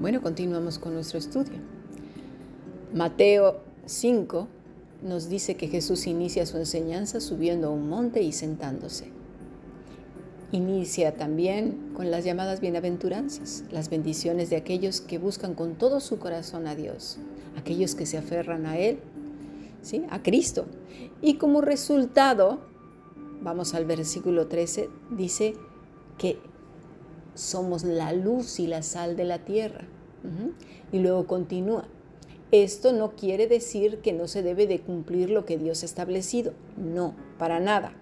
Bueno, continuamos con nuestro estudio. Mateo 5 nos dice que Jesús inicia su enseñanza subiendo a un monte y sentándose. Inicia también con las llamadas bienaventuranzas, las bendiciones de aquellos que buscan con todo su corazón a Dios, aquellos que se aferran a Él, ¿sí? a Cristo. Y como resultado, vamos al versículo 13, dice que somos la luz y la sal de la tierra. Y luego continúa. Esto no quiere decir que no se debe de cumplir lo que Dios ha establecido. No, para nada.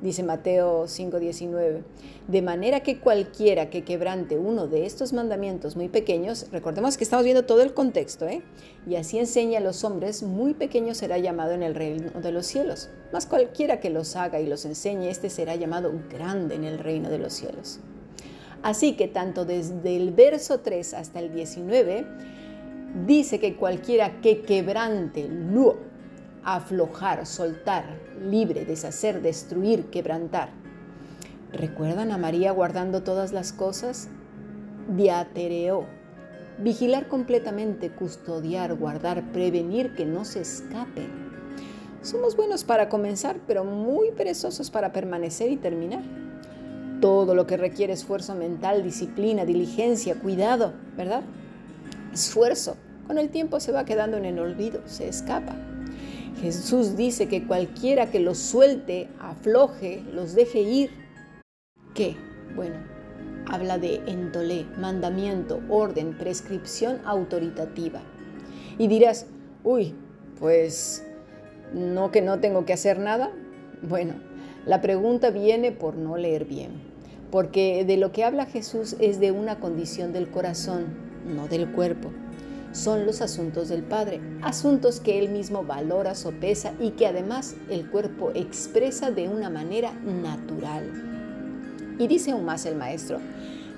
Dice Mateo 5:19. De manera que cualquiera que quebrante uno de estos mandamientos muy pequeños, recordemos que estamos viendo todo el contexto, ¿eh? y así enseña a los hombres, muy pequeño será llamado en el reino de los cielos. Mas cualquiera que los haga y los enseñe, este será llamado grande en el reino de los cielos. Así que tanto desde el verso 3 hasta el 19 dice que cualquiera que quebrante, luo, aflojar, soltar, libre, deshacer, destruir, quebrantar. ¿Recuerdan a María guardando todas las cosas? Diatereó. Vigilar completamente, custodiar, guardar, prevenir que no se escapen. Somos buenos para comenzar, pero muy perezosos para permanecer y terminar. Todo lo que requiere esfuerzo mental, disciplina, diligencia, cuidado, ¿verdad? Esfuerzo. Con el tiempo se va quedando en el olvido, se escapa. Jesús dice que cualquiera que los suelte, afloje, los deje ir. ¿Qué? Bueno, habla de endolé, mandamiento, orden, prescripción autoritativa. Y dirás, uy, pues no que no tengo que hacer nada. Bueno, la pregunta viene por no leer bien porque de lo que habla Jesús es de una condición del corazón, no del cuerpo. Son los asuntos del Padre, asuntos que Él mismo valora, sopesa y que además el cuerpo expresa de una manera natural. Y dice aún más el Maestro,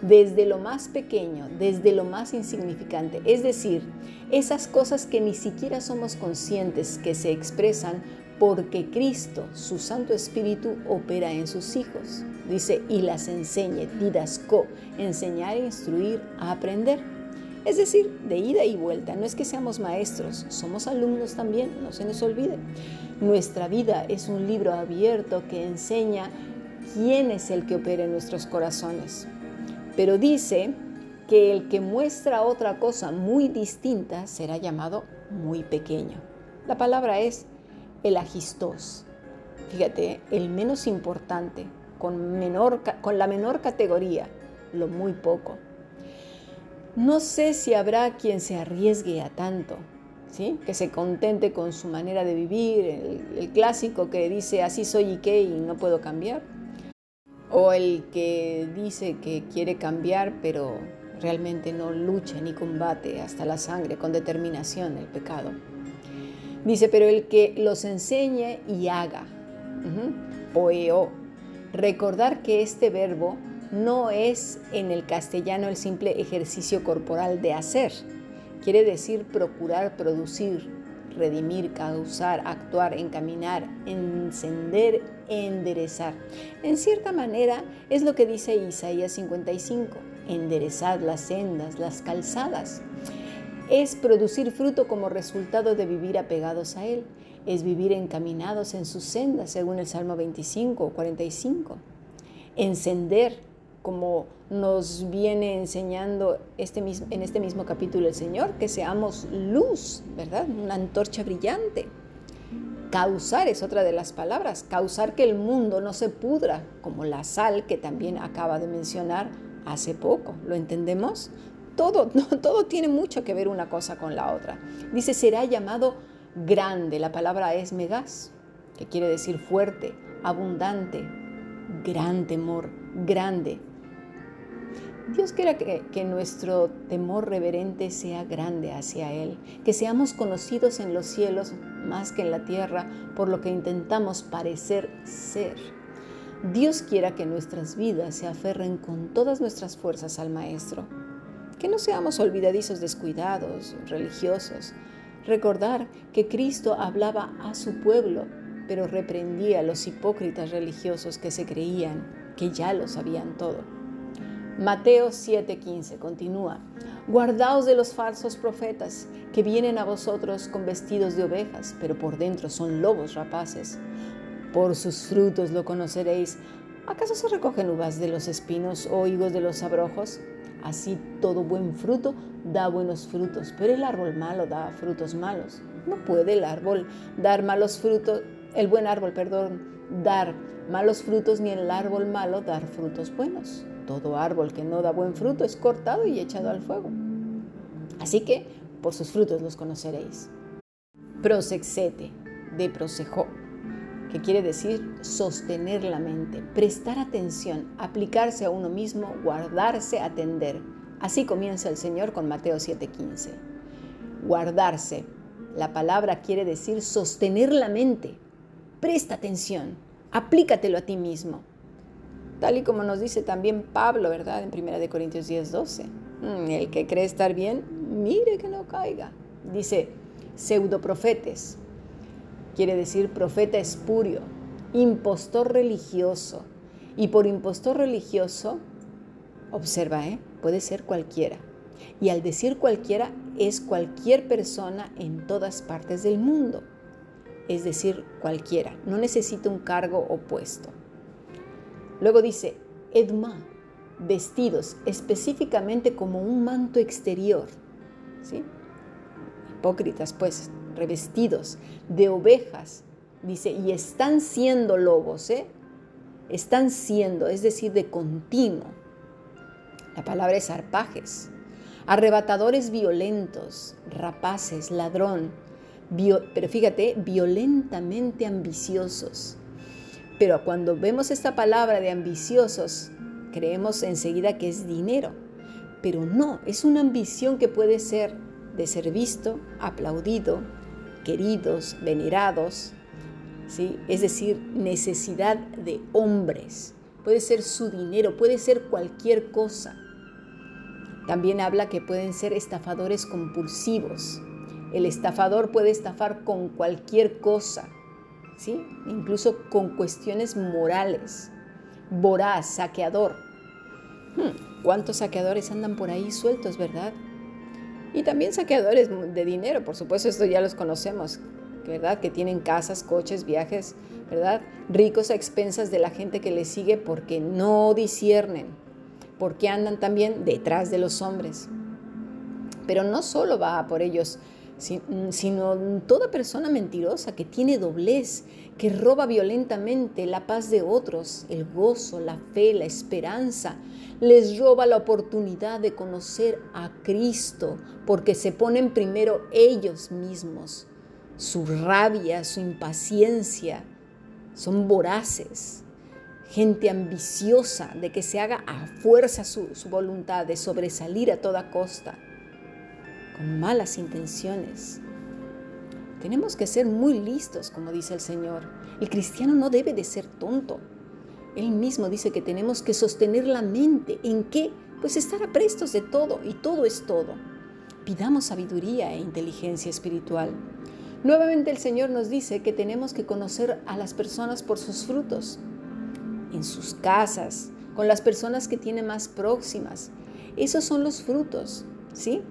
desde lo más pequeño, desde lo más insignificante, es decir, esas cosas que ni siquiera somos conscientes que se expresan porque Cristo, su Santo Espíritu, opera en sus hijos. Dice, y las enseñe, didasco, enseñar, instruir, aprender. Es decir, de ida y vuelta. No es que seamos maestros, somos alumnos también, no se nos olvide. Nuestra vida es un libro abierto que enseña quién es el que opera en nuestros corazones. Pero dice que el que muestra otra cosa muy distinta será llamado muy pequeño. La palabra es el agistos. Fíjate, el menos importante, con, menor, con la menor categoría, lo muy poco. No sé si habrá quien se arriesgue a tanto, ¿sí? que se contente con su manera de vivir, el, el clásico que dice así soy y qué y no puedo cambiar, o el que dice que quiere cambiar pero realmente no lucha ni combate hasta la sangre con determinación el pecado. Dice, pero el que los enseñe y haga. Poeo. Recordar que este verbo no es en el castellano el simple ejercicio corporal de hacer. Quiere decir procurar, producir, redimir, causar, actuar, encaminar, encender, enderezar. En cierta manera es lo que dice Isaías 55. Enderezad las sendas, las calzadas es producir fruto como resultado de vivir apegados a Él, es vivir encaminados en sus sendas, según el Salmo 25 o 45. Encender, como nos viene enseñando este mismo, en este mismo capítulo el Señor, que seamos luz, ¿verdad? Una antorcha brillante. Causar es otra de las palabras, causar que el mundo no se pudra, como la sal que también acaba de mencionar hace poco. ¿Lo entendemos? Todo, todo tiene mucho que ver una cosa con la otra. Dice, será llamado grande. La palabra es megas, que quiere decir fuerte, abundante, gran temor, grande. Dios quiera que, que, nuestro temor reverente sea grande hacia Él, que seamos conocidos en los cielos más que en la tierra por lo que intentamos parecer ser. Dios quiera que nuestras vidas se aferren con todas nuestras fuerzas al Maestro que no seamos olvidadizos descuidados, religiosos. Recordar que Cristo hablaba a su pueblo, pero reprendía a los hipócritas religiosos que se creían que ya lo sabían todo. Mateo 7:15 continúa, guardaos de los falsos profetas que vienen a vosotros con vestidos de ovejas, pero por dentro son lobos rapaces. Por sus frutos lo conoceréis. ¿Acaso se recogen uvas de los espinos o higos de los abrojos? Así todo buen fruto da buenos frutos, pero el árbol malo da frutos malos. No puede el árbol dar malos frutos, el buen árbol, perdón, dar malos frutos, ni el árbol malo dar frutos buenos. Todo árbol que no da buen fruto es cortado y echado al fuego. Así que por sus frutos los conoceréis. Prosexete, de prosejó, que quiere decir sostener la mente, prestar atención, aplicarse a uno mismo, guardarse, atender. Así comienza el Señor con Mateo 7:15. Guardarse. La palabra quiere decir sostener la mente. Presta atención, aplícatelo a ti mismo. Tal y como nos dice también Pablo, ¿verdad? En 1 Corintios 10, 12. Mm, el que cree estar bien, mire que no caiga. Dice, pseudoprofetes. Quiere decir profeta espurio, impostor religioso. Y por impostor religioso, observa, ¿eh? puede ser cualquiera. Y al decir cualquiera, es cualquier persona en todas partes del mundo. Es decir, cualquiera. No necesita un cargo o puesto. Luego dice, Edma, vestidos específicamente como un manto exterior. ¿sí? Hipócritas, pues, revestidos de ovejas. Dice, y están siendo lobos, ¿eh? Están siendo, es decir, de continuo. La palabra es arpajes. Arrebatadores violentos, rapaces, ladrón. pero fíjate, violentamente ambiciosos pero cuando vemos esta palabra de ambiciosos, creemos enseguida que es dinero. Pero no, es una ambición que puede ser de ser visto, aplaudido, queridos, venerados, ¿sí? es decir, necesidad de hombres. Puede ser su dinero, puede ser cualquier cosa. También habla que pueden ser estafadores compulsivos. El estafador puede estafar con cualquier cosa, incluso con cuestiones morales. Voraz, saqueador. Hmm, ¿Cuántos saqueadores andan por ahí sueltos, verdad? Y también saqueadores de dinero, por supuesto, esto ya los conocemos, ¿verdad? Que tienen casas, coches, viajes, ¿verdad? Ricos a expensas de la gente que les sigue porque no disciernen, porque andan también detrás de los hombres. Pero no solo va por ellos sino toda persona mentirosa que tiene doblez, que roba violentamente la paz de otros, el gozo, la fe, la esperanza, les roba la oportunidad de conocer a Cristo porque se ponen primero ellos mismos, su rabia, su impaciencia, son voraces, gente ambiciosa de que se haga a fuerza su, su voluntad de sobresalir a toda costa malas intenciones. Tenemos que ser muy listos, como dice el Señor. El cristiano no debe de ser tonto. Él mismo dice que tenemos que sostener la mente. ¿En qué? Pues estar aprestos de todo y todo es todo. Pidamos sabiduría e inteligencia espiritual. Nuevamente el Señor nos dice que tenemos que conocer a las personas por sus frutos, en sus casas, con las personas que tiene más próximas. Esos son los frutos, ¿sí?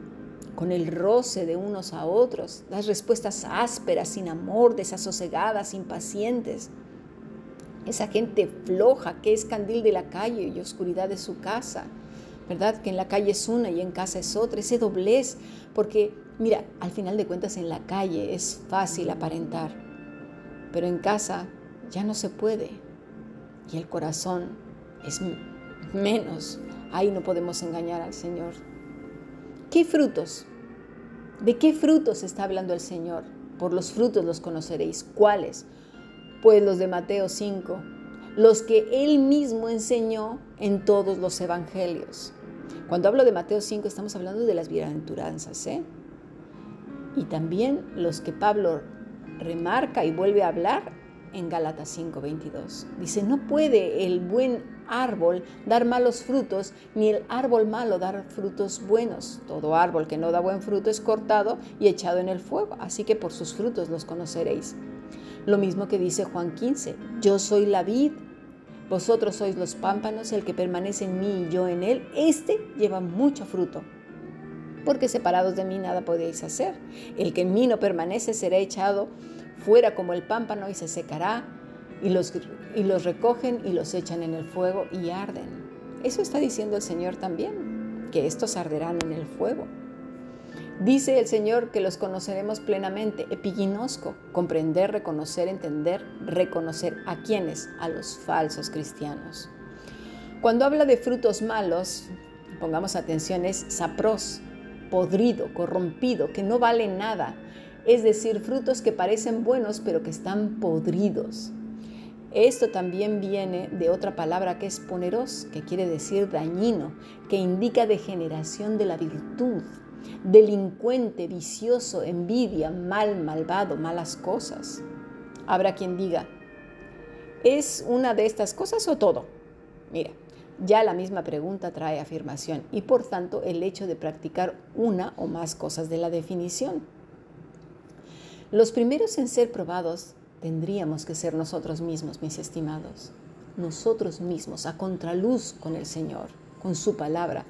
Con el roce de unos a otros, las respuestas ásperas, sin amor, desasosegadas, impacientes. Esa gente floja que es candil de la calle y oscuridad de su casa, ¿verdad? Que en la calle es una y en casa es otra, ese doblez, porque mira, al final de cuentas en la calle es fácil aparentar, pero en casa ya no se puede y el corazón es menos. Ahí no podemos engañar al Señor. ¿Qué frutos? ¿De qué frutos está hablando el Señor? Por los frutos los conoceréis. ¿Cuáles? Pues los de Mateo 5, los que Él mismo enseñó en todos los evangelios. Cuando hablo de Mateo 5 estamos hablando de las bienaventuranzas, ¿eh? Y también los que Pablo remarca y vuelve a hablar en Gálatas 5:22. Dice, no puede el buen árbol dar malos frutos, ni el árbol malo dar frutos buenos. Todo árbol que no da buen fruto es cortado y echado en el fuego, así que por sus frutos los conoceréis. Lo mismo que dice Juan 15, yo soy la vid, Vosotros sois los pámpanos, el que permanece en mí y yo en él, este lleva mucho fruto. Porque separados de mí nada podéis hacer. El que en mí no permanece será echado fuera como el pámpano y se secará, y los, y los recogen y los echan en el fuego y arden. Eso está diciendo el Señor también, que estos arderán en el fuego. Dice el Señor que los conoceremos plenamente, epiginosco, comprender, reconocer, entender, reconocer a quienes, a los falsos cristianos. Cuando habla de frutos malos, pongamos atención, es sapros, podrido, corrompido, que no vale nada, es decir, frutos que parecen buenos pero que están podridos. Esto también viene de otra palabra que es poneros, que quiere decir dañino, que indica degeneración de la virtud delincuente, vicioso, envidia, mal, malvado, malas cosas. Habrá quien diga, ¿es una de estas cosas o todo? Mira, ya la misma pregunta trae afirmación y por tanto el hecho de practicar una o más cosas de la definición. Los primeros en ser probados tendríamos que ser nosotros mismos, mis estimados, nosotros mismos, a contraluz con el Señor, con su palabra.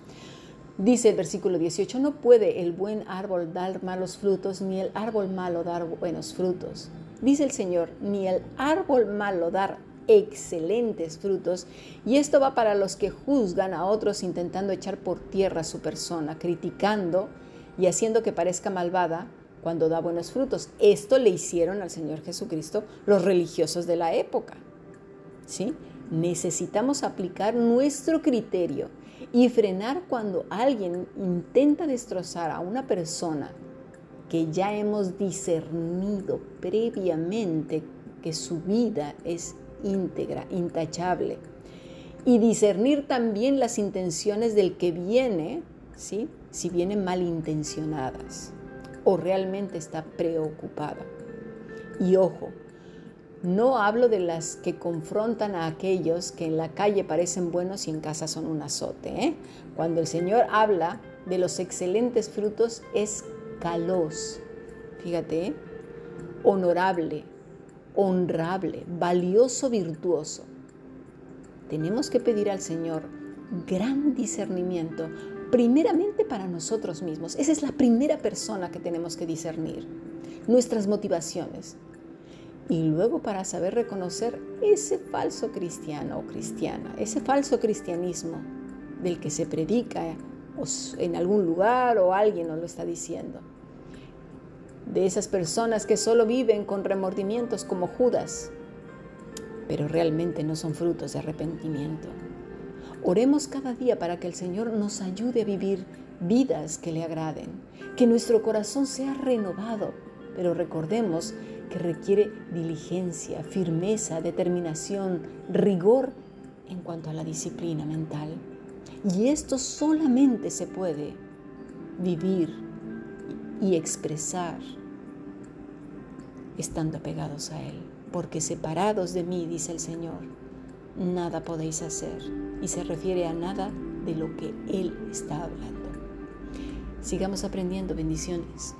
Dice el versículo 18, no puede el buen árbol dar malos frutos, ni el árbol malo dar buenos frutos. Dice el Señor, ni el árbol malo dar excelentes frutos. Y esto va para los que juzgan a otros intentando echar por tierra su persona, criticando y haciendo que parezca malvada cuando da buenos frutos. Esto le hicieron al Señor Jesucristo los religiosos de la época. ¿Sí? Necesitamos aplicar nuestro criterio y frenar cuando alguien intenta destrozar a una persona que ya hemos discernido previamente que su vida es íntegra, intachable. Y discernir también las intenciones del que viene, ¿sí? si vienen malintencionadas o realmente está preocupada. Y ojo, no hablo de las que confrontan a aquellos que en la calle parecen buenos y en casa son un azote. ¿eh? Cuando el Señor habla de los excelentes frutos es calos, fíjate, ¿eh? honorable, honrable, valioso, virtuoso. Tenemos que pedir al Señor gran discernimiento, primeramente para nosotros mismos. Esa es la primera persona que tenemos que discernir. Nuestras motivaciones, y luego para saber reconocer ese falso cristiano o cristiana, ese falso cristianismo del que se predica en algún lugar o alguien nos lo está diciendo. De esas personas que solo viven con remordimientos como Judas, pero realmente no son frutos de arrepentimiento. Oremos cada día para que el Señor nos ayude a vivir vidas que le agraden, que nuestro corazón sea renovado, pero recordemos que requiere diligencia, firmeza, determinación, rigor en cuanto a la disciplina mental. Y esto solamente se puede vivir y expresar estando apegados a Él. Porque separados de mí, dice el Señor, nada podéis hacer. Y se refiere a nada de lo que Él está hablando. Sigamos aprendiendo bendiciones.